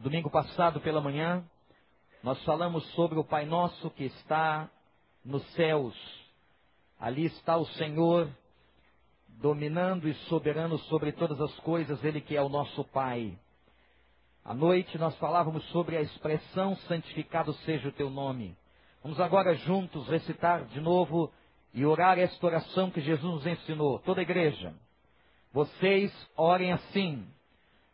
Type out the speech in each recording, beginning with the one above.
No domingo passado pela manhã, nós falamos sobre o Pai Nosso que está nos céus. Ali está o Senhor, dominando e soberano sobre todas as coisas, Ele que é o nosso Pai. À noite nós falávamos sobre a expressão santificado seja o teu nome. Vamos agora juntos recitar de novo e orar esta oração que Jesus nos ensinou, toda a igreja. Vocês orem assim: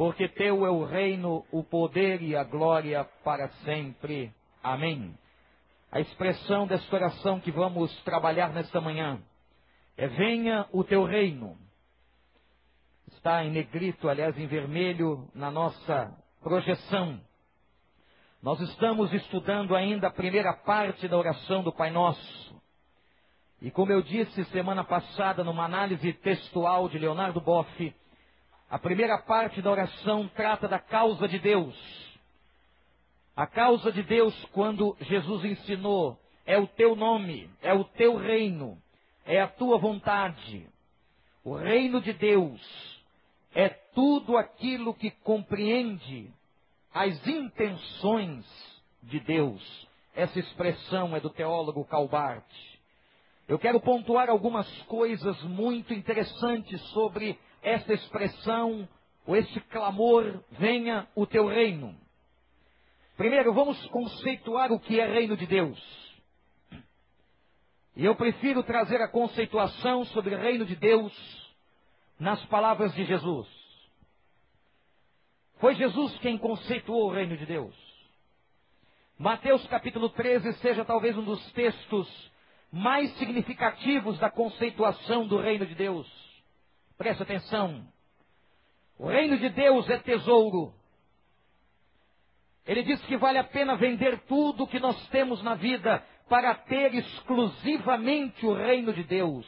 porque teu é o reino, o poder e a glória para sempre. Amém. A expressão desta oração que vamos trabalhar nesta manhã é: Venha o teu reino. Está em negrito, aliás, em vermelho, na nossa projeção. Nós estamos estudando ainda a primeira parte da oração do Pai Nosso. E como eu disse semana passada, numa análise textual de Leonardo Boff, a primeira parte da oração trata da causa de Deus. A causa de Deus, quando Jesus ensinou, é o teu nome, é o teu reino, é a tua vontade. O reino de Deus é tudo aquilo que compreende as intenções de Deus. Essa expressão é do teólogo Calbart. Eu quero pontuar algumas coisas muito interessantes sobre esta expressão, ou este clamor, venha o teu reino. Primeiro, vamos conceituar o que é reino de Deus. E eu prefiro trazer a conceituação sobre o reino de Deus nas palavras de Jesus. Foi Jesus quem conceituou o reino de Deus. Mateus capítulo 13 seja talvez um dos textos mais significativos da conceituação do reino de Deus. Preste atenção. O reino de Deus é tesouro. Ele diz que vale a pena vender tudo que nós temos na vida para ter exclusivamente o reino de Deus.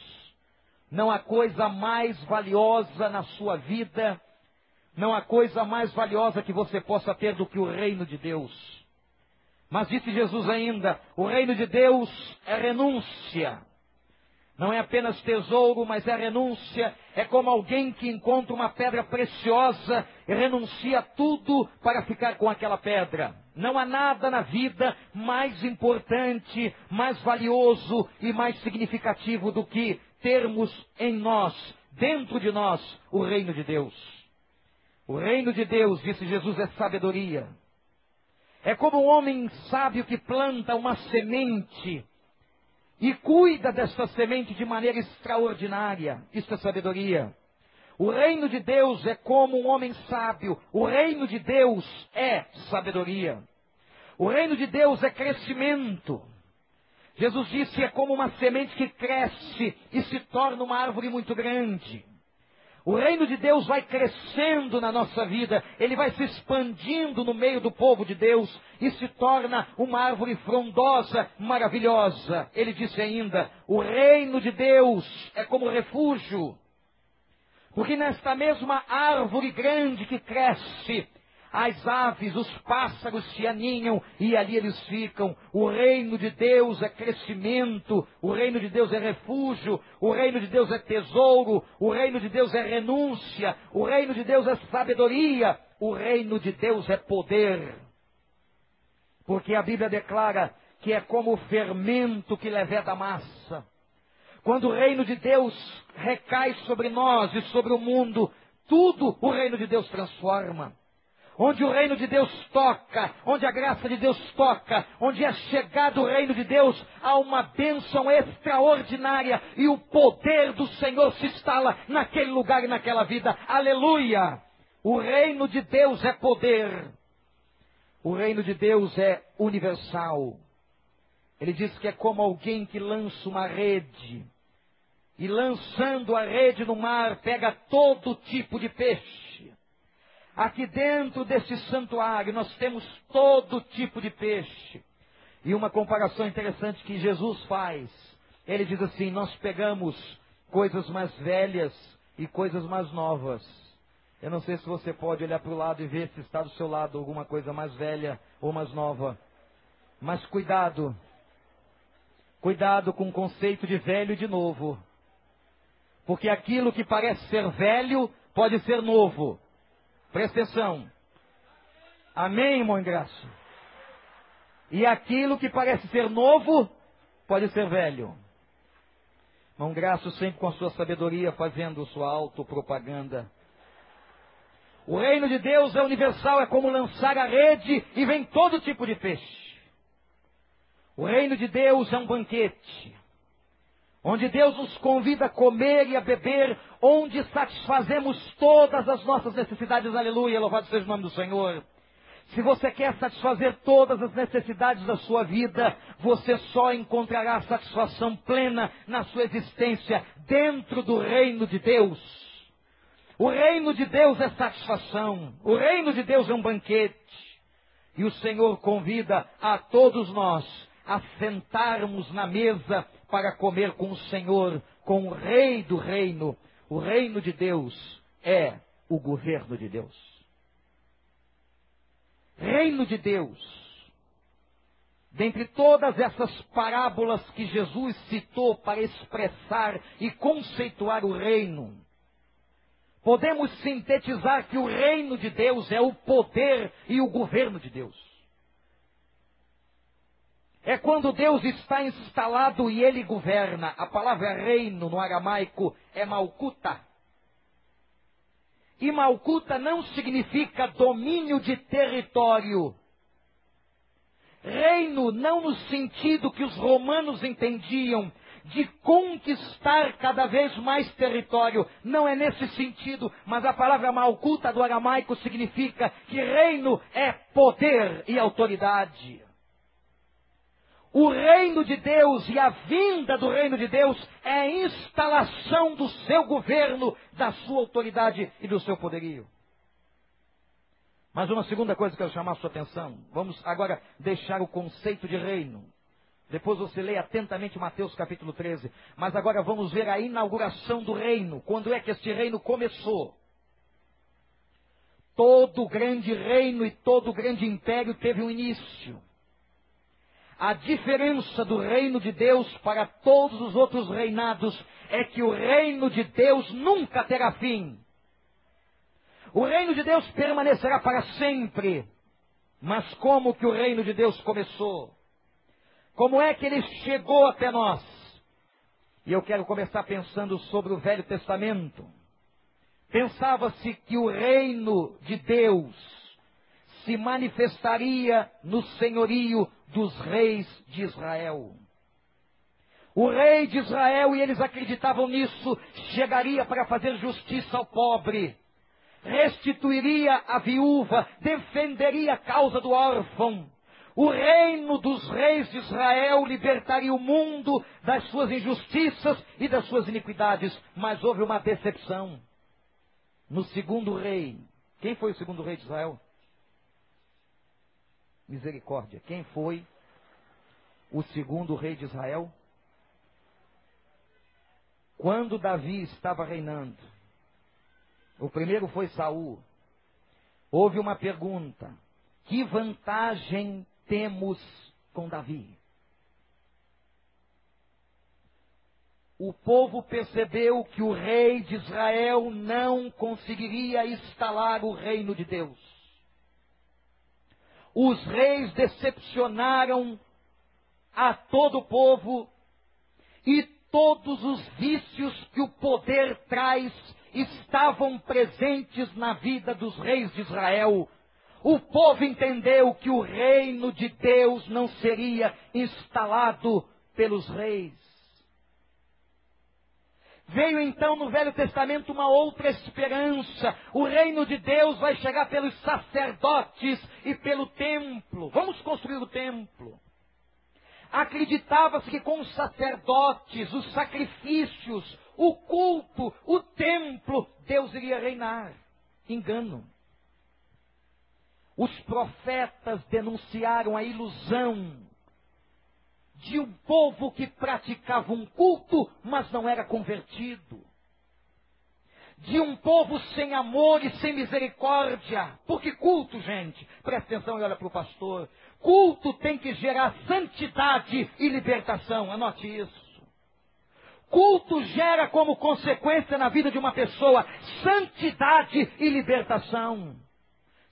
Não há coisa mais valiosa na sua vida, não há coisa mais valiosa que você possa ter do que o reino de Deus. Mas disse Jesus ainda: o reino de Deus é renúncia. Não é apenas tesouro, mas é renúncia. É como alguém que encontra uma pedra preciosa e renuncia tudo para ficar com aquela pedra. Não há nada na vida mais importante, mais valioso e mais significativo do que termos em nós, dentro de nós, o reino de Deus. O reino de Deus, disse Jesus, é sabedoria. É como um homem sábio que planta uma semente e cuida desta semente de maneira extraordinária. Isso é sabedoria. O reino de Deus é como um homem sábio. O reino de Deus é sabedoria. O reino de Deus é crescimento. Jesus disse: é como uma semente que cresce e se torna uma árvore muito grande. O reino de Deus vai crescendo na nossa vida, ele vai se expandindo no meio do povo de Deus e se torna uma árvore frondosa, maravilhosa. Ele disse ainda: o reino de Deus é como refúgio. Porque nesta mesma árvore grande que cresce, as aves, os pássaros se aninham e ali eles ficam. O reino de Deus é crescimento, o reino de Deus é refúgio, o reino de Deus é tesouro, o reino de Deus é renúncia, o reino de Deus é sabedoria, o reino de Deus é poder. Porque a Bíblia declara que é como o fermento que leveda a massa. Quando o reino de Deus recai sobre nós e sobre o mundo, tudo o reino de Deus transforma onde o reino de Deus toca, onde a graça de Deus toca, onde é chegado o reino de Deus, há uma bênção extraordinária e o poder do Senhor se instala naquele lugar e naquela vida. Aleluia! O reino de Deus é poder. O reino de Deus é universal. Ele diz que é como alguém que lança uma rede e lançando a rede no mar pega todo tipo de peixe Aqui dentro deste santuário nós temos todo tipo de peixe. E uma comparação interessante que Jesus faz. Ele diz assim: Nós pegamos coisas mais velhas e coisas mais novas. Eu não sei se você pode olhar para o lado e ver se está do seu lado alguma coisa mais velha ou mais nova. Mas cuidado. Cuidado com o conceito de velho e de novo. Porque aquilo que parece ser velho pode ser novo. Presta atenção. Amém, irmão Ingraço? E aquilo que parece ser novo pode ser velho. Irmão Graço sempre com a sua sabedoria fazendo sua autopropaganda. O reino de Deus é universal, é como lançar a rede e vem todo tipo de peixe. O reino de Deus é um banquete, onde Deus nos convida a comer e a beber, onde satisfazemos todas as nossas necessidades. Aleluia, louvado seja o nome do Senhor. Se você quer satisfazer todas as necessidades da sua vida, você só encontrará satisfação plena na sua existência dentro do reino de Deus. O reino de Deus é satisfação. O reino de Deus é um banquete. E o Senhor convida a todos nós a sentarmos na mesa para comer com o Senhor, com o Rei do reino. O reino de Deus é o governo de Deus reino de Deus. Dentre todas essas parábolas que Jesus citou para expressar e conceituar o reino, podemos sintetizar que o reino de Deus é o poder e o governo de Deus. É quando Deus está instalado e ele governa. A palavra reino no aramaico é malcuta. E Malcuta não significa domínio de território. Reino não no sentido que os romanos entendiam de conquistar cada vez mais território. Não é nesse sentido, mas a palavra malcuta do aramaico significa que reino é poder e autoridade. O reino de Deus e a vinda do reino de Deus é a instalação do seu governo, da sua autoridade e do seu poderio. Mas uma segunda coisa que eu quero chamar a sua atenção. Vamos agora deixar o conceito de reino. Depois você lê atentamente Mateus capítulo 13. Mas agora vamos ver a inauguração do reino. Quando é que este reino começou? Todo grande reino e todo grande império teve um início. A diferença do reino de Deus para todos os outros reinados é que o reino de Deus nunca terá fim. O reino de Deus permanecerá para sempre. Mas como que o reino de Deus começou? Como é que ele chegou até nós? E eu quero começar pensando sobre o Velho Testamento. Pensava-se que o reino de Deus se manifestaria no senhorio dos reis de Israel. O rei de Israel, e eles acreditavam nisso, chegaria para fazer justiça ao pobre, restituiria a viúva, defenderia a causa do órfão. O reino dos reis de Israel libertaria o mundo das suas injustiças e das suas iniquidades. Mas houve uma decepção. No segundo rei, quem foi o segundo rei de Israel? Misericórdia. Quem foi o segundo rei de Israel? Quando Davi estava reinando, o primeiro foi Saul. Houve uma pergunta: que vantagem temos com Davi? O povo percebeu que o rei de Israel não conseguiria instalar o reino de Deus. Os reis decepcionaram a todo o povo e todos os vícios que o poder traz estavam presentes na vida dos reis de Israel. O povo entendeu que o reino de Deus não seria instalado pelos reis. Veio então no Velho Testamento uma outra esperança. O reino de Deus vai chegar pelos sacerdotes e pelo templo. Vamos construir o templo. Acreditava-se que com os sacerdotes, os sacrifícios, o culto, o templo, Deus iria reinar. Engano. Os profetas denunciaram a ilusão de um povo que praticava um culto, mas não era convertido. De um povo sem amor e sem misericórdia. Porque culto, gente, presta atenção e olha para o pastor. Culto tem que gerar santidade e libertação. Anote isso. Culto gera como consequência na vida de uma pessoa santidade e libertação.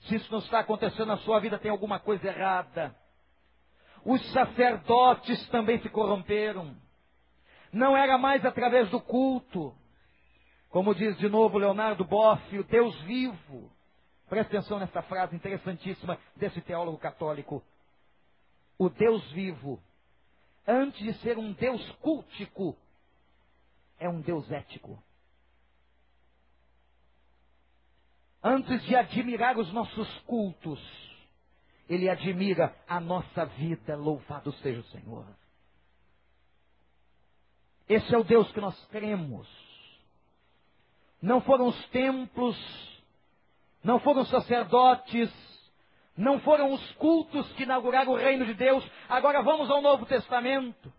Se isso não está acontecendo na sua vida, tem alguma coisa errada. Os sacerdotes também se corromperam. Não era mais através do culto. Como diz de novo Leonardo Boff, o Deus vivo. Presta atenção nessa frase interessantíssima desse teólogo católico. O Deus vivo, antes de ser um Deus cultico, é um Deus ético. Antes de admirar os nossos cultos, ele admira a nossa vida. Louvado seja o Senhor. Esse é o Deus que nós cremos. Não foram os templos, não foram os sacerdotes, não foram os cultos que inauguraram o reino de Deus. Agora vamos ao Novo Testamento.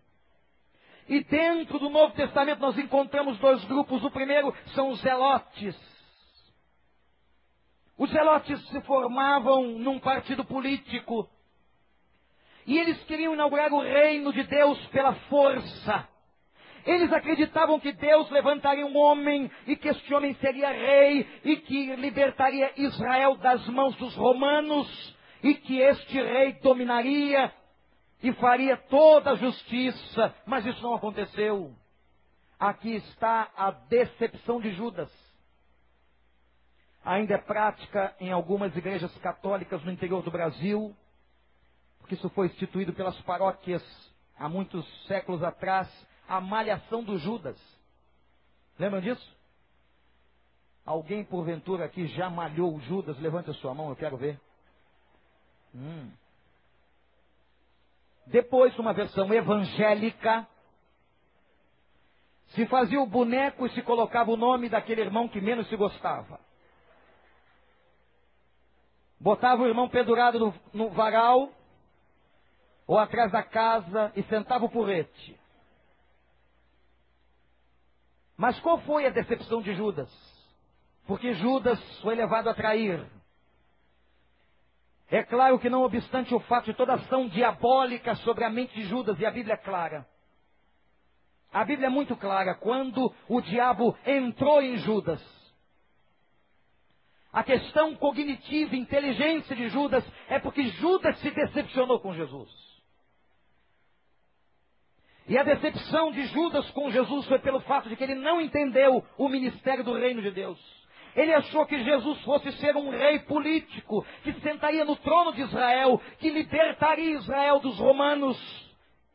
E dentro do Novo Testamento nós encontramos dois grupos. O primeiro são os zelotes. Os zelotes se formavam num partido político. E eles queriam inaugurar o reino de Deus pela força. Eles acreditavam que Deus levantaria um homem e que este homem seria rei e que libertaria Israel das mãos dos romanos e que este rei dominaria e faria toda a justiça, mas isso não aconteceu. Aqui está a decepção de Judas. Ainda é prática em algumas igrejas católicas no interior do Brasil, porque isso foi instituído pelas paróquias há muitos séculos atrás, a malhação do Judas. Lembram disso? Alguém porventura aqui já malhou o Judas? Levante a sua mão, eu quero ver. Hum. Depois, uma versão evangélica, se fazia o boneco e se colocava o nome daquele irmão que menos se gostava. Botava o irmão pendurado no, no varal ou atrás da casa e sentava o porrete. Mas qual foi a decepção de Judas? Porque Judas foi levado a trair. É claro que, não obstante o fato de toda ação diabólica sobre a mente de Judas, e a Bíblia é clara. A Bíblia é muito clara. Quando o diabo entrou em Judas, a questão cognitiva, inteligência de Judas, é porque Judas se decepcionou com Jesus. E a decepção de Judas com Jesus foi pelo fato de que ele não entendeu o ministério do reino de Deus. Ele achou que Jesus fosse ser um rei político, que sentaria no trono de Israel, que libertaria Israel dos romanos.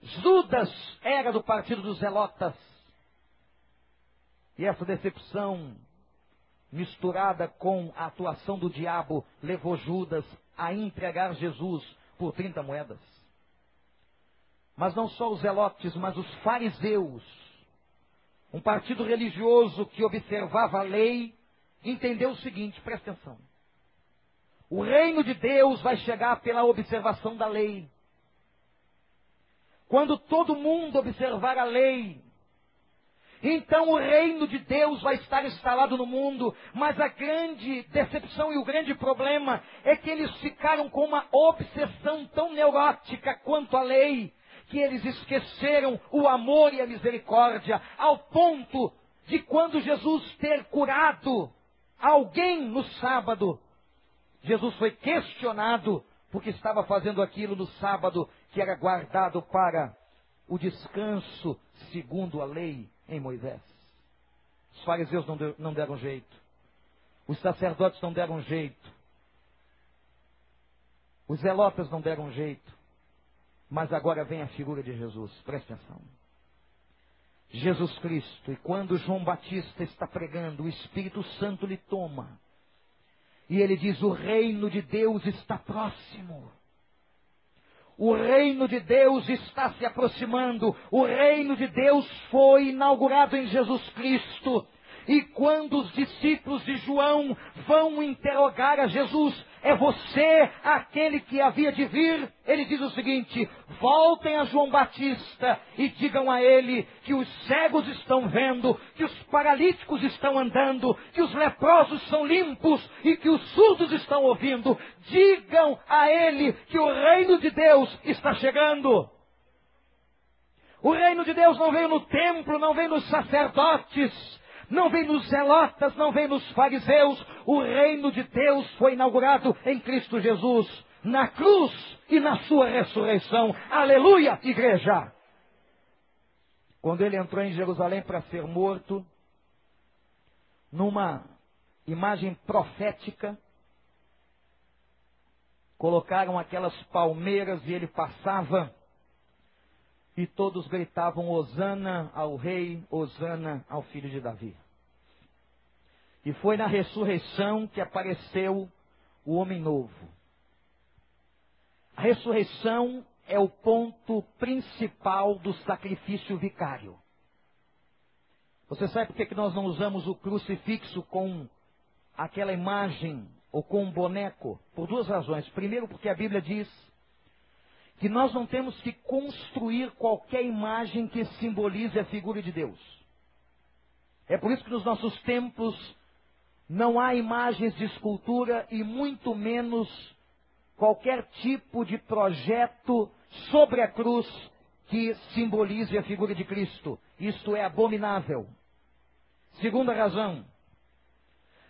Judas era do partido dos Zelotas. E essa decepção, misturada com a atuação do diabo, levou Judas a entregar Jesus por 30 moedas. Mas não só os zelotes, mas os fariseus, um partido religioso que observava a lei, entendeu o seguinte, presta atenção. O reino de Deus vai chegar pela observação da lei. Quando todo mundo observar a lei, então o reino de Deus vai estar instalado no mundo. Mas a grande decepção e o grande problema é que eles ficaram com uma obsessão tão neurótica quanto a lei, que eles esqueceram o amor e a misericórdia, ao ponto de quando Jesus ter curado alguém no sábado, Jesus foi questionado porque estava fazendo aquilo no sábado que era guardado para o descanso segundo a lei em Moisés. Os fariseus não, deu, não deram jeito. Os sacerdotes não deram jeito. Os zelotas não deram jeito. Mas agora vem a figura de Jesus. Preste atenção. Jesus Cristo. E quando João Batista está pregando, o Espírito Santo lhe toma. E ele diz: O reino de Deus está próximo. O reino de Deus está se aproximando. O reino de Deus foi inaugurado em Jesus Cristo. E quando os discípulos de João vão interrogar a Jesus, é você aquele que havia de vir? Ele diz o seguinte: voltem a João Batista e digam a ele que os cegos estão vendo, que os paralíticos estão andando, que os leprosos são limpos e que os surdos estão ouvindo. Digam a ele que o reino de Deus está chegando. O reino de Deus não veio no templo, não veio nos sacerdotes, não vem nos zelotas, não vem nos fariseus. O reino de Deus foi inaugurado em Cristo Jesus, na cruz e na sua ressurreição. Aleluia, igreja! Quando ele entrou em Jerusalém para ser morto, numa imagem profética, colocaram aquelas palmeiras e ele passava e todos gritavam Hosana ao rei, Hosana ao filho de Davi. E foi na ressurreição que apareceu o homem novo. A ressurreição é o ponto principal do sacrifício vicário. Você sabe por que nós não usamos o crucifixo com aquela imagem ou com um boneco? Por duas razões. Primeiro, porque a Bíblia diz que nós não temos que construir qualquer imagem que simbolize a figura de Deus. É por isso que nos nossos templos não há imagens de escultura e muito menos qualquer tipo de projeto sobre a cruz que simbolize a figura de Cristo. Isto é abominável. Segunda razão,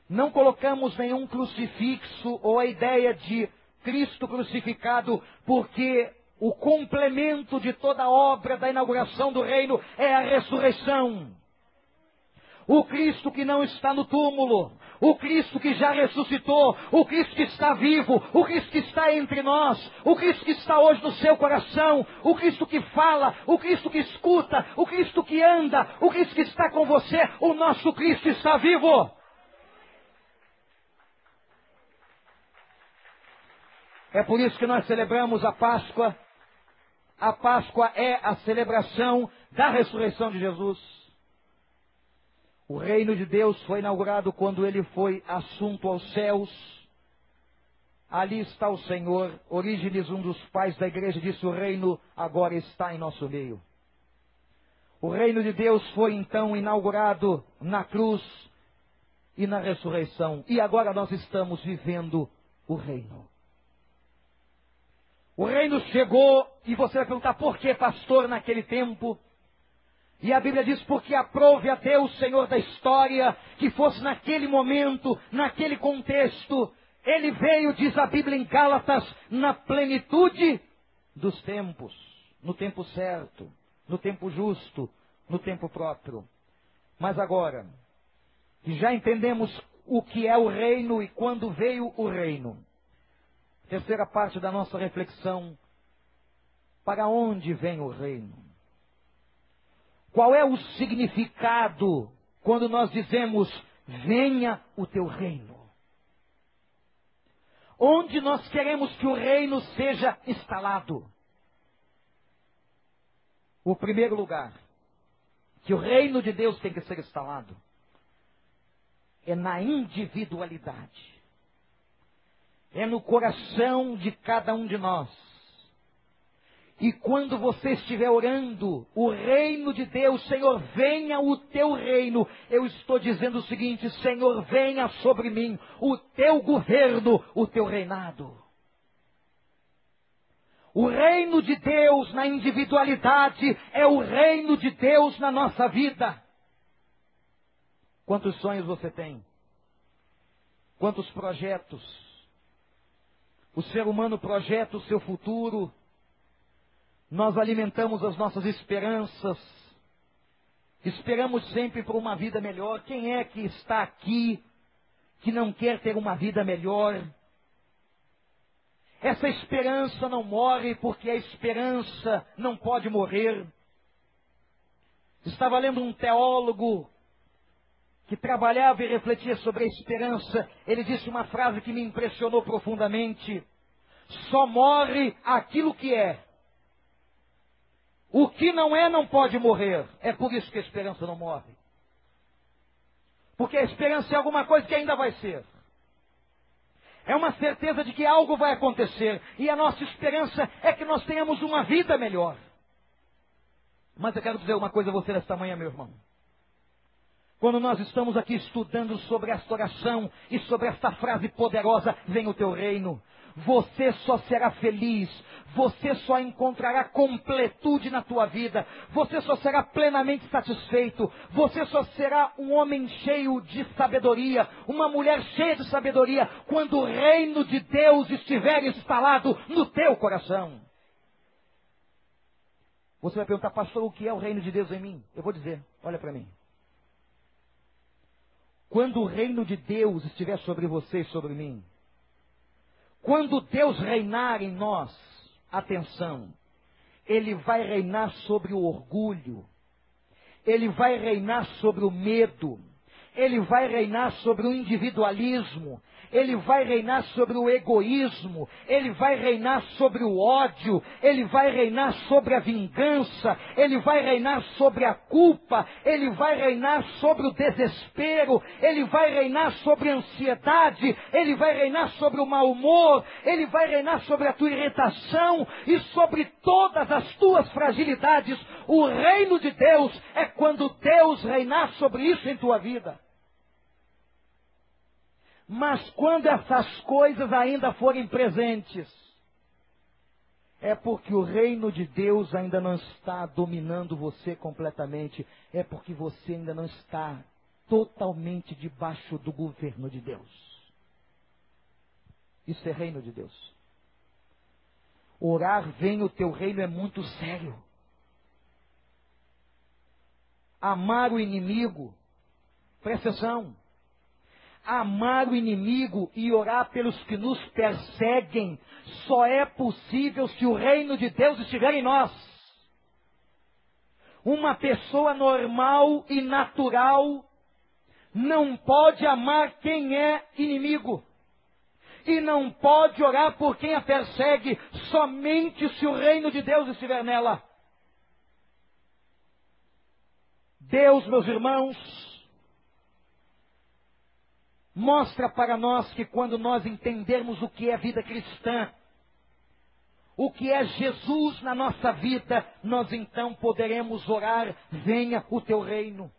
não colocamos nenhum crucifixo ou a ideia de Cristo crucificado, porque o complemento de toda a obra da inauguração do reino é a ressurreição. O Cristo que não está no túmulo, o Cristo que já ressuscitou, o Cristo que está vivo, o Cristo que está entre nós, o Cristo que está hoje no seu coração, o Cristo que fala, o Cristo que escuta, o Cristo que anda, o Cristo que está com você, o nosso Cristo está vivo. É por isso que nós celebramos a Páscoa a Páscoa é a celebração da ressurreição de Jesus. O reino de Deus foi inaugurado quando ele foi assunto aos céus. Ali está o Senhor. Orígenes, um dos pais da igreja, disse: O reino agora está em nosso meio. O reino de Deus foi então inaugurado na cruz e na ressurreição. E agora nós estamos vivendo o reino. O reino chegou e você vai perguntar por que, pastor, naquele tempo? E a Bíblia diz: porque aprove a Deus, Senhor da história, que fosse naquele momento, naquele contexto. Ele veio, diz a Bíblia em Gálatas, na plenitude dos tempos, no tempo certo, no tempo justo, no tempo próprio. Mas agora, já entendemos o que é o reino e quando veio o reino, Terceira parte da nossa reflexão. Para onde vem o reino? Qual é o significado quando nós dizemos, venha o teu reino? Onde nós queremos que o reino seja instalado? O primeiro lugar que o reino de Deus tem que ser instalado é na individualidade é no coração de cada um de nós. E quando você estiver orando, o reino de Deus, Senhor, venha o teu reino. Eu estou dizendo o seguinte: Senhor, venha sobre mim o teu governo, o teu reinado. O reino de Deus na individualidade é o reino de Deus na nossa vida. Quantos sonhos você tem? Quantos projetos? O ser humano projeta o seu futuro. Nós alimentamos as nossas esperanças. Esperamos sempre por uma vida melhor. Quem é que está aqui que não quer ter uma vida melhor? Essa esperança não morre porque a esperança não pode morrer. Estava lendo um teólogo que trabalhava e refletia sobre a esperança, ele disse uma frase que me impressionou profundamente: só morre aquilo que é. O que não é não pode morrer. É por isso que a esperança não morre. Porque a esperança é alguma coisa que ainda vai ser. É uma certeza de que algo vai acontecer. E a nossa esperança é que nós tenhamos uma vida melhor. Mas eu quero dizer uma coisa a você nesta manhã, meu irmão. Quando nós estamos aqui estudando sobre esta oração e sobre esta frase poderosa, vem o teu reino, você só será feliz, você só encontrará completude na tua vida, você só será plenamente satisfeito, você só será um homem cheio de sabedoria, uma mulher cheia de sabedoria, quando o reino de Deus estiver instalado no teu coração. Você vai perguntar, pastor, o que é o reino de Deus em mim? Eu vou dizer, olha para mim. Quando o reino de Deus estiver sobre você e sobre mim, quando Deus reinar em nós, atenção, Ele vai reinar sobre o orgulho, Ele vai reinar sobre o medo, Ele vai reinar sobre o individualismo, ele vai reinar sobre o egoísmo, ele vai reinar sobre o ódio, ele vai reinar sobre a vingança, ele vai reinar sobre a culpa, ele vai reinar sobre o desespero, ele vai reinar sobre a ansiedade, ele vai reinar sobre o mau humor, ele vai reinar sobre a tua irritação e sobre todas as tuas fragilidades. O reino de Deus é quando Deus reinar sobre isso em tua vida. Mas quando essas coisas ainda forem presentes, é porque o reino de Deus ainda não está dominando você completamente, é porque você ainda não está totalmente debaixo do governo de Deus. Isso é reino de Deus. Orar, vem o teu reino é muito sério. Amar o inimigo, presta atenção amar o inimigo e orar pelos que nos perseguem só é possível se o reino de Deus estiver em nós. Uma pessoa normal e natural não pode amar quem é inimigo. E não pode orar por quem a persegue somente se o reino de Deus estiver nela. Deus, meus irmãos, mostra para nós que quando nós entendermos o que é vida cristã, o que é Jesus na nossa vida, nós então poderemos orar: venha o teu reino.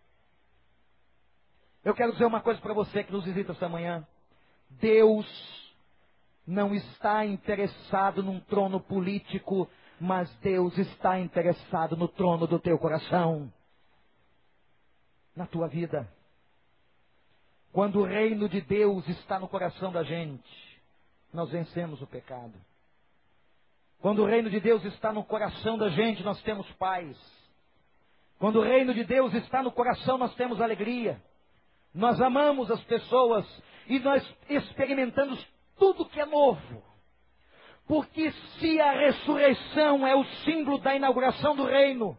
Eu quero dizer uma coisa para você que nos visita esta manhã. Deus não está interessado num trono político, mas Deus está interessado no trono do teu coração, na tua vida. Quando o reino de Deus está no coração da gente, nós vencemos o pecado. Quando o reino de Deus está no coração da gente, nós temos paz. Quando o reino de Deus está no coração, nós temos alegria. Nós amamos as pessoas e nós experimentamos tudo que é novo. Porque se a ressurreição é o símbolo da inauguração do reino,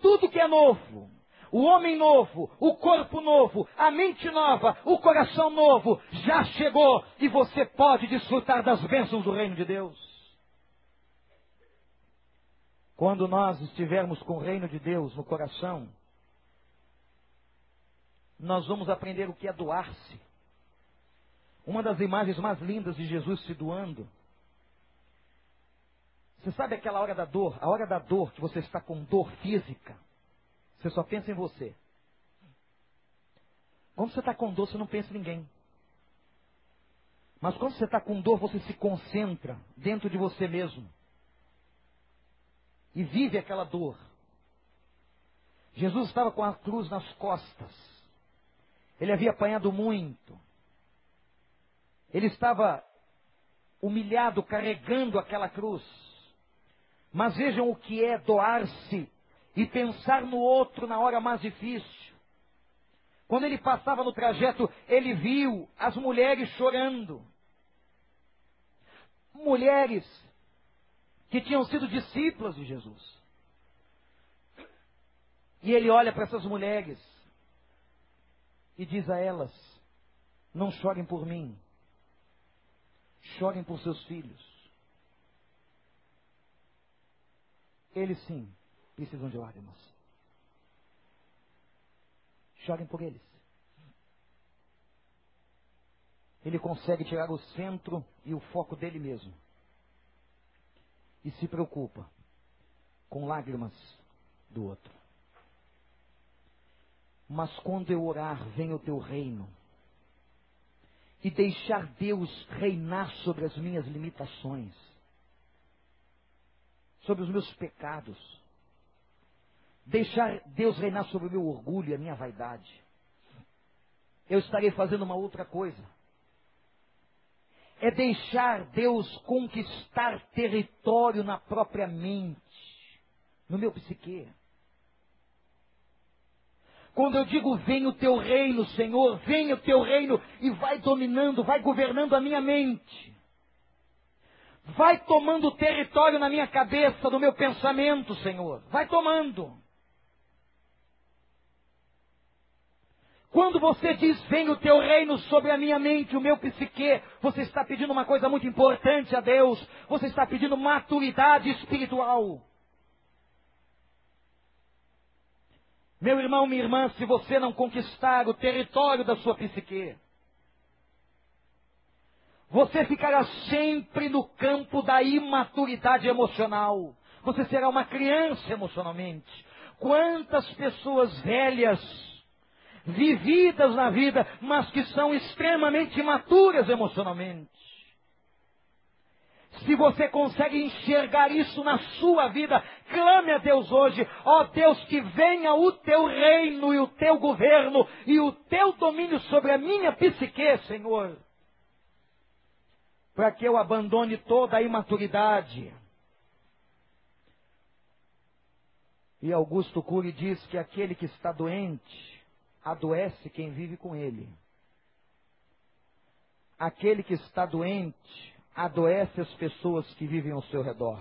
tudo que é novo, o homem novo, o corpo novo, a mente nova, o coração novo já chegou e você pode desfrutar das bênçãos do reino de Deus. Quando nós estivermos com o reino de Deus no coração, nós vamos aprender o que é doar-se. Uma das imagens mais lindas de Jesus se doando. Você sabe aquela hora da dor, a hora da dor que você está com dor física? Você só pensa em você. Quando você está com dor, você não pensa em ninguém. Mas quando você está com dor, você se concentra dentro de você mesmo. E vive aquela dor. Jesus estava com a cruz nas costas. Ele havia apanhado muito. Ele estava humilhado, carregando aquela cruz. Mas vejam o que é doar-se e pensar no outro na hora mais difícil. Quando ele passava no trajeto, ele viu as mulheres chorando. Mulheres que tinham sido discípulas de Jesus. E ele olha para essas mulheres e diz a elas: Não chorem por mim, chorem por seus filhos. Eles sim precisam de lágrimas. Chorem por eles. ele consegue tirar o centro e o foco dele mesmo. E se preocupa com lágrimas do outro. Mas quando eu orar, vem o teu reino. E deixar Deus reinar sobre as minhas limitações, sobre os meus pecados. Deixar Deus reinar sobre o meu orgulho e a minha vaidade. Eu estarei fazendo uma outra coisa é deixar Deus conquistar território na própria mente, no meu psique. Quando eu digo vem o teu reino, Senhor, vem o teu reino e vai dominando, vai governando a minha mente. Vai tomando território na minha cabeça, no meu pensamento, Senhor. Vai tomando. Quando você diz, vem o teu reino sobre a minha mente, o meu psique, você está pedindo uma coisa muito importante a Deus. Você está pedindo maturidade espiritual. Meu irmão, minha irmã, se você não conquistar o território da sua psique, você ficará sempre no campo da imaturidade emocional. Você será uma criança emocionalmente. Quantas pessoas velhas vividas na vida, mas que são extremamente imaturas emocionalmente. Se você consegue enxergar isso na sua vida, clame a Deus hoje, ó oh Deus, que venha o teu reino e o teu governo e o teu domínio sobre a minha psique, Senhor. Para que eu abandone toda a imaturidade. E Augusto Cury diz que aquele que está doente, adoece quem vive com ele. Aquele que está doente adoece as pessoas que vivem ao seu redor.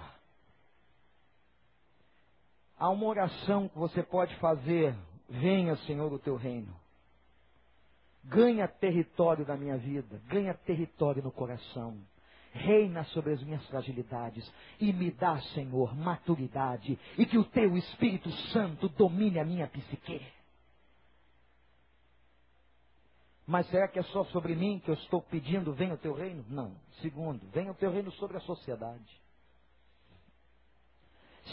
Há uma oração que você pode fazer: Venha, Senhor, o teu reino. Ganha território da minha vida, ganha território no coração. Reina sobre as minhas fragilidades e me dá, Senhor, maturidade e que o teu Espírito Santo domine a minha psique. Mas será que é só sobre mim que eu estou pedindo, venha o teu reino? Não. Segundo, venha o teu reino sobre a sociedade.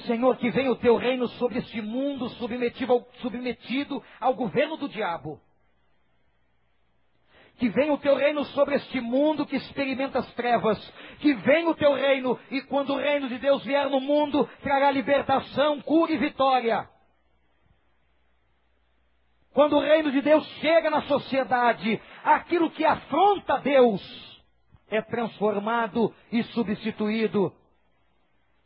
Senhor, que venha o teu reino sobre este mundo submetido ao, submetido ao governo do diabo. Que venha o teu reino sobre este mundo que experimenta as trevas. Que venha o teu reino e quando o reino de Deus vier no mundo, trará libertação, cura e vitória. Quando o reino de Deus chega na sociedade, aquilo que afronta Deus é transformado e substituído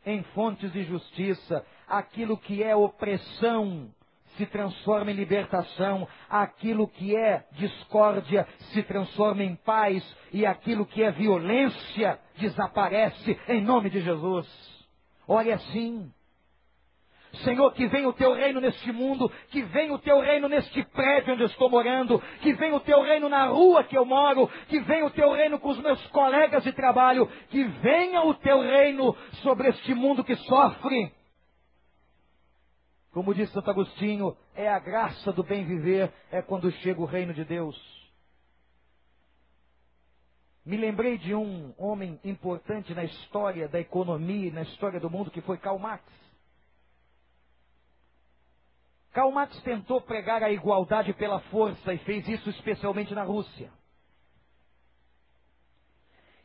em fontes de justiça. Aquilo que é opressão se transforma em libertação, aquilo que é discórdia se transforma em paz e aquilo que é violência desaparece em nome de Jesus. Olhe assim. Senhor, que venha o teu reino neste mundo, que venha o teu reino neste prédio onde eu estou morando, que venha o teu reino na rua que eu moro, que venha o teu reino com os meus colegas de trabalho, que venha o teu reino sobre este mundo que sofre. Como disse Santo Agostinho, é a graça do bem viver, é quando chega o reino de Deus. Me lembrei de um homem importante na história da economia, na história do mundo, que foi Karl Marx. Karl Marx tentou pregar a igualdade pela força e fez isso especialmente na Rússia.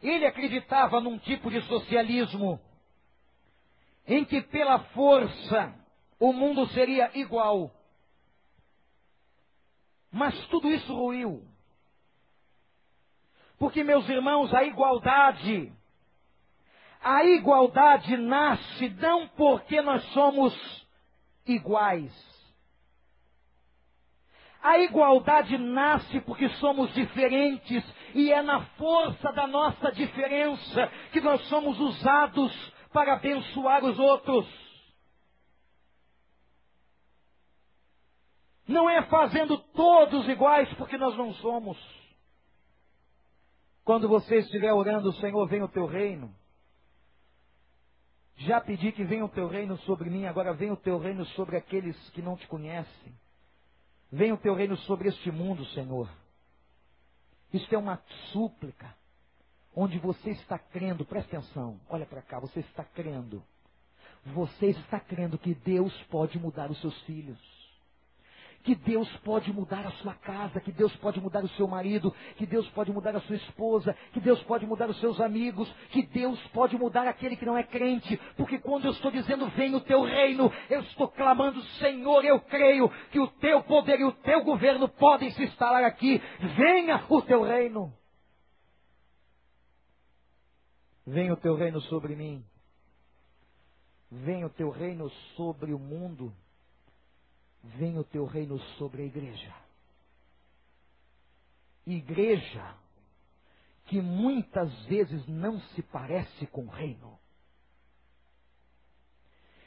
Ele acreditava num tipo de socialismo em que pela força o mundo seria igual. Mas tudo isso ruiu. Porque, meus irmãos, a igualdade, a igualdade nasce não porque nós somos iguais, a igualdade nasce porque somos diferentes e é na força da nossa diferença que nós somos usados para abençoar os outros. Não é fazendo todos iguais porque nós não somos. Quando você estiver orando, Senhor, vem o teu reino. Já pedi que venha o teu reino sobre mim, agora vem o teu reino sobre aqueles que não te conhecem. Venha o teu reino sobre este mundo, Senhor. Isto é uma súplica, onde você está crendo, presta atenção, olha para cá, você está crendo. Você está crendo que Deus pode mudar os seus filhos que Deus pode mudar a sua casa, que Deus pode mudar o seu marido, que Deus pode mudar a sua esposa, que Deus pode mudar os seus amigos, que Deus pode mudar aquele que não é crente, porque quando eu estou dizendo vem o teu reino, eu estou clamando, Senhor, eu creio que o teu poder e o teu governo podem se instalar aqui, venha o teu reino. Venha o teu reino sobre mim. Venha o teu reino sobre o mundo venha o teu reino sobre a igreja. Igreja que muitas vezes não se parece com o reino.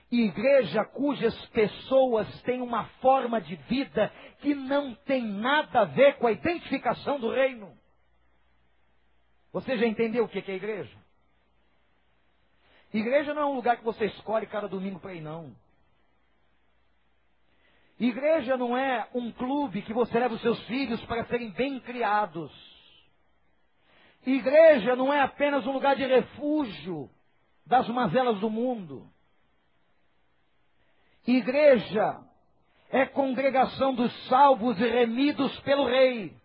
Igreja cujas pessoas têm uma forma de vida que não tem nada a ver com a identificação do reino. Você já entendeu o que é igreja? Igreja não é um lugar que você escolhe cada domingo para ir, não. Igreja não é um clube que você leva os seus filhos para serem bem criados. Igreja não é apenas um lugar de refúgio das mazelas do mundo. Igreja é congregação dos salvos e remidos pelo Rei.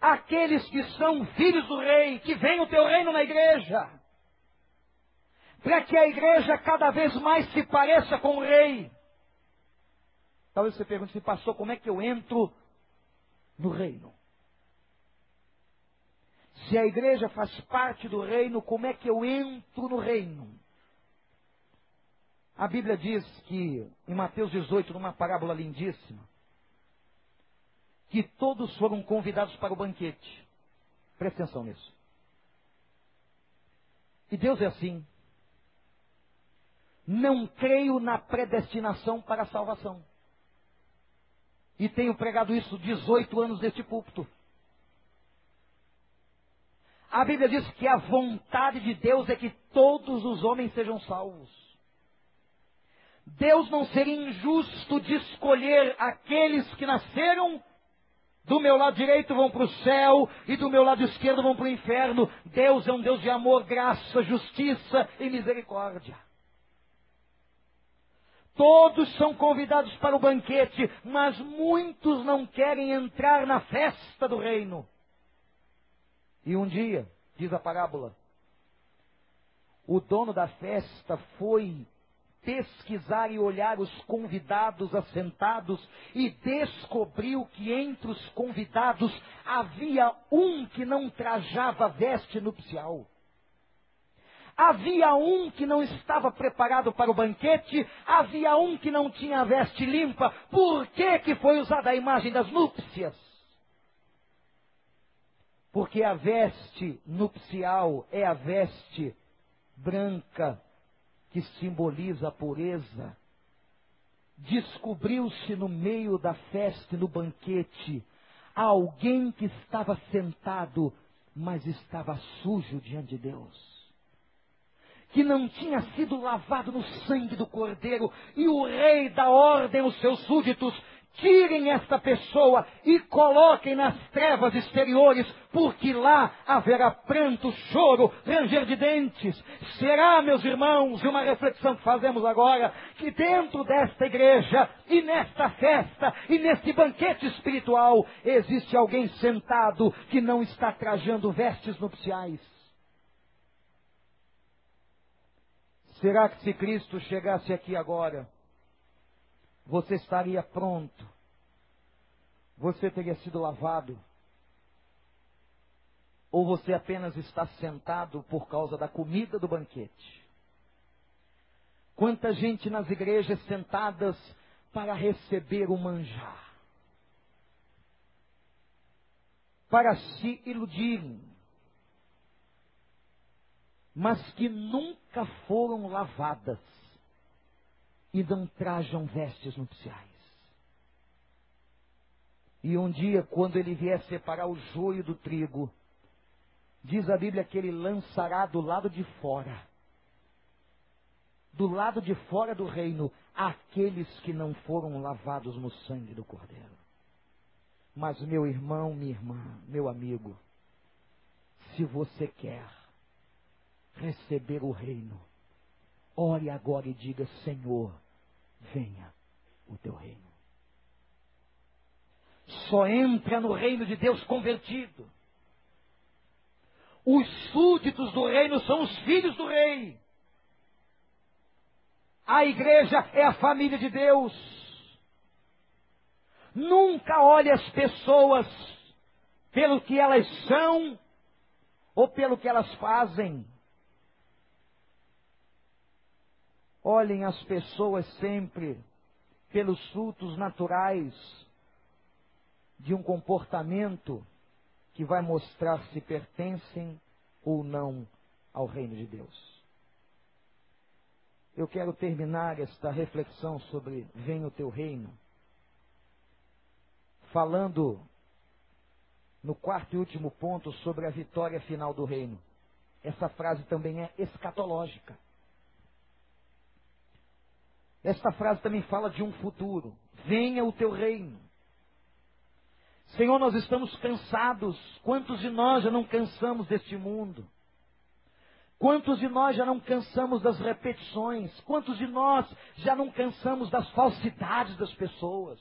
Aqueles que são filhos do Rei, que vem o teu reino na igreja. Para que a igreja cada vez mais se pareça com o Rei. Talvez você pergunte assim, pastor, como é que eu entro no reino? Se a igreja faz parte do reino, como é que eu entro no reino? A Bíblia diz que, em Mateus 18, numa parábola lindíssima, que todos foram convidados para o banquete. Presta atenção nisso. E Deus é assim. Não creio na predestinação para a salvação. E tenho pregado isso 18 anos neste púlpito. A Bíblia diz que a vontade de Deus é que todos os homens sejam salvos. Deus não seria injusto de escolher aqueles que nasceram do meu lado direito vão para o céu e do meu lado esquerdo vão para o inferno. Deus é um Deus de amor, graça, justiça e misericórdia. Todos são convidados para o banquete, mas muitos não querem entrar na festa do reino. E um dia, diz a parábola, o dono da festa foi pesquisar e olhar os convidados assentados e descobriu que entre os convidados havia um que não trajava veste nupcial. Havia um que não estava preparado para o banquete, havia um que não tinha a veste limpa. Por que, que foi usada a imagem das núpcias? Porque a veste nupcial é a veste branca que simboliza a pureza. Descobriu-se no meio da festa e no banquete alguém que estava sentado, mas estava sujo diante de Deus que não tinha sido lavado no sangue do cordeiro, e o rei dá ordem aos seus súditos: tirem esta pessoa e coloquem nas trevas exteriores, porque lá haverá pranto, choro, ranger de dentes. Será, meus irmãos, e uma reflexão que fazemos agora, que dentro desta igreja, e nesta festa, e neste banquete espiritual, existe alguém sentado que não está trajando vestes nupciais Será que se Cristo chegasse aqui agora, você estaria pronto? Você teria sido lavado? Ou você apenas está sentado por causa da comida do banquete? Quanta gente nas igrejas sentadas para receber o manjar, para se iludirem, mas que nunca foram lavadas e não trajam vestes nupciais. E um dia, quando ele vier separar o joio do trigo, diz a Bíblia que ele lançará do lado de fora, do lado de fora do reino, aqueles que não foram lavados no sangue do Cordeiro. Mas, meu irmão, minha irmã, meu amigo, se você quer receber o reino, ore agora e diga: Senhor, venha o teu reino. Só entra no reino de Deus convertido. Os súditos do reino são os filhos do rei. A igreja é a família de Deus. Nunca olhe as pessoas pelo que elas são ou pelo que elas fazem. Olhem as pessoas sempre pelos frutos naturais de um comportamento que vai mostrar se pertencem ou não ao reino de Deus. Eu quero terminar esta reflexão sobre Venha o teu reino, falando no quarto e último ponto sobre a vitória final do reino. Essa frase também é escatológica. Esta frase também fala de um futuro. Venha o teu reino. Senhor, nós estamos cansados. Quantos de nós já não cansamos deste mundo? Quantos de nós já não cansamos das repetições? Quantos de nós já não cansamos das falsidades das pessoas?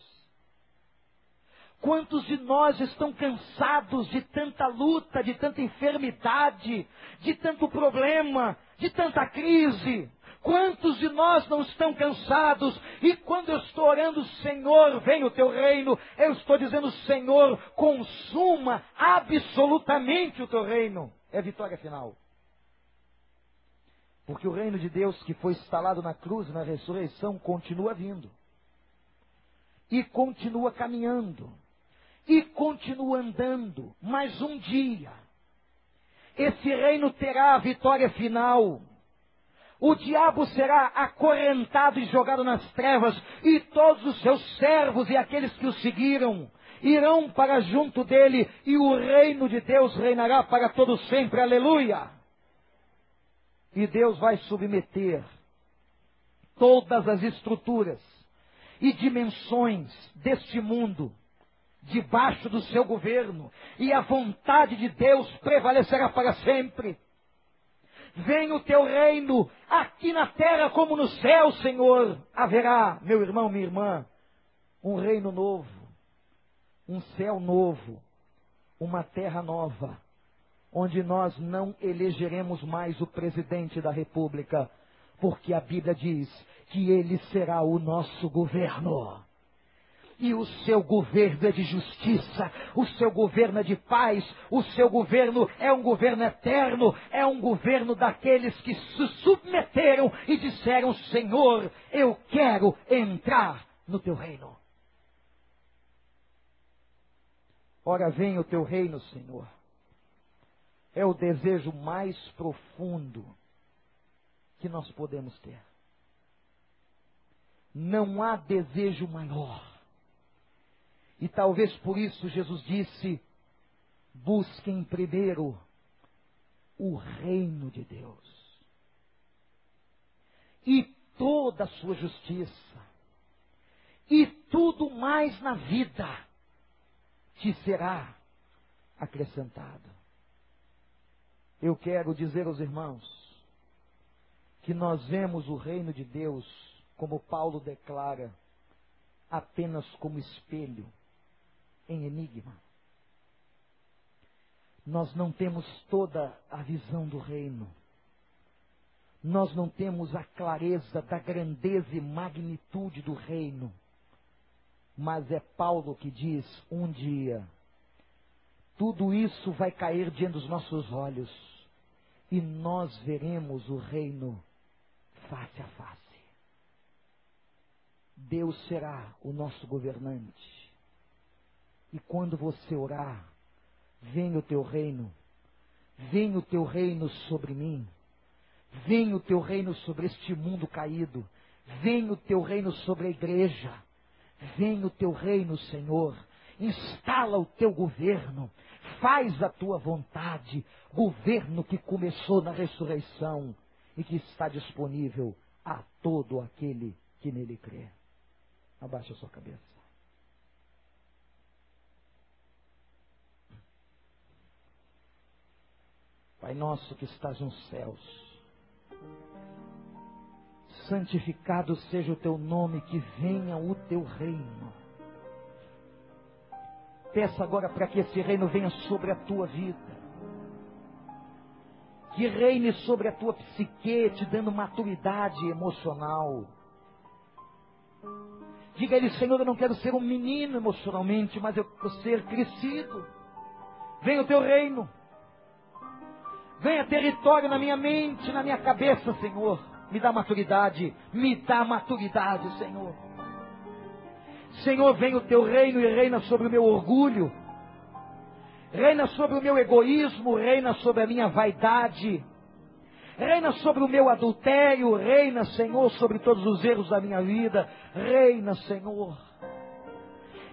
Quantos de nós estão cansados de tanta luta, de tanta enfermidade, de tanto problema, de tanta crise? Quantos de nós não estão cansados? E quando eu estou orando, Senhor, vem o teu reino, eu estou dizendo, Senhor, consuma absolutamente o teu reino. É a vitória final. Porque o reino de Deus que foi instalado na cruz, na ressurreição, continua vindo. E continua caminhando. E continua andando. Mas um dia, esse reino terá a vitória final o diabo será acorrentado e jogado nas trevas, e todos os seus servos e aqueles que o seguiram irão para junto dele, e o reino de Deus reinará para todo sempre. Aleluia! E Deus vai submeter todas as estruturas e dimensões deste mundo debaixo do seu governo, e a vontade de Deus prevalecerá para sempre. Venha o teu reino, aqui na terra como no céu, Senhor. Haverá, meu irmão, minha irmã, um reino novo, um céu novo, uma terra nova, onde nós não elegeremos mais o presidente da república, porque a Bíblia diz que ele será o nosso governo. E o seu governo é de justiça, o seu governo é de paz, o seu governo é um governo eterno, é um governo daqueles que se submeteram e disseram: Senhor, eu quero entrar no teu reino. Ora, vem o teu reino, Senhor. É o desejo mais profundo que nós podemos ter. Não há desejo maior e talvez por isso Jesus disse: busquem primeiro o reino de Deus e toda a sua justiça, e tudo mais na vida te será acrescentado. Eu quero dizer aos irmãos que nós vemos o reino de Deus, como Paulo declara, apenas como espelho em enigma. Nós não temos toda a visão do reino. Nós não temos a clareza da grandeza e magnitude do reino. Mas é Paulo que diz: um dia, tudo isso vai cair diante dos nossos olhos e nós veremos o reino face a face. Deus será o nosso governante. E quando você orar, venha o teu reino, venha o teu reino sobre mim, venha o teu reino sobre este mundo caído, venha o teu reino sobre a igreja, venha o teu reino, Senhor, instala o teu governo, faz a tua vontade, governo que começou na ressurreição e que está disponível a todo aquele que nele crê. Abaixe a sua cabeça. Pai nosso que estás nos céus, santificado seja o teu nome, que venha o teu reino. Peça agora para que esse reino venha sobre a tua vida. Que reine sobre a tua psique, te dando maturidade emocional. Diga a ele, Senhor, eu não quero ser um menino emocionalmente, mas eu quero ser crescido. Venha o teu reino. Venha território na minha mente, na minha cabeça, Senhor. Me dá maturidade. Me dá maturidade, Senhor. Senhor, venha o teu reino e reina sobre o meu orgulho. Reina sobre o meu egoísmo, reina sobre a minha vaidade. Reina sobre o meu adultério, reina, Senhor, sobre todos os erros da minha vida. Reina, Senhor.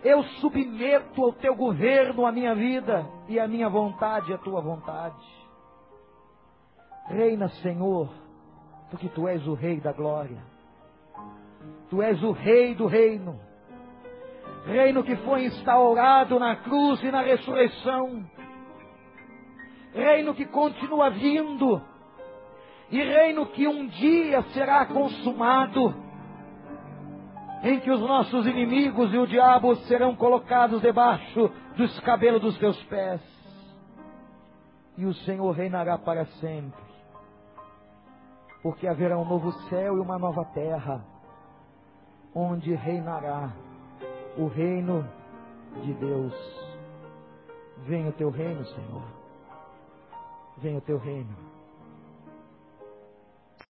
Eu submeto ao teu governo a minha vida e a minha vontade a tua vontade. Reina, Senhor, porque tu és o Rei da glória. Tu és o Rei do reino. Reino que foi instaurado na cruz e na ressurreição. Reino que continua vindo. E reino que um dia será consumado. Em que os nossos inimigos e o diabo serão colocados debaixo dos cabelos dos teus pés. E o Senhor reinará para sempre porque haverá um novo céu e uma nova terra, onde reinará o reino de Deus. Venha o teu reino, Senhor. Venha o teu reino.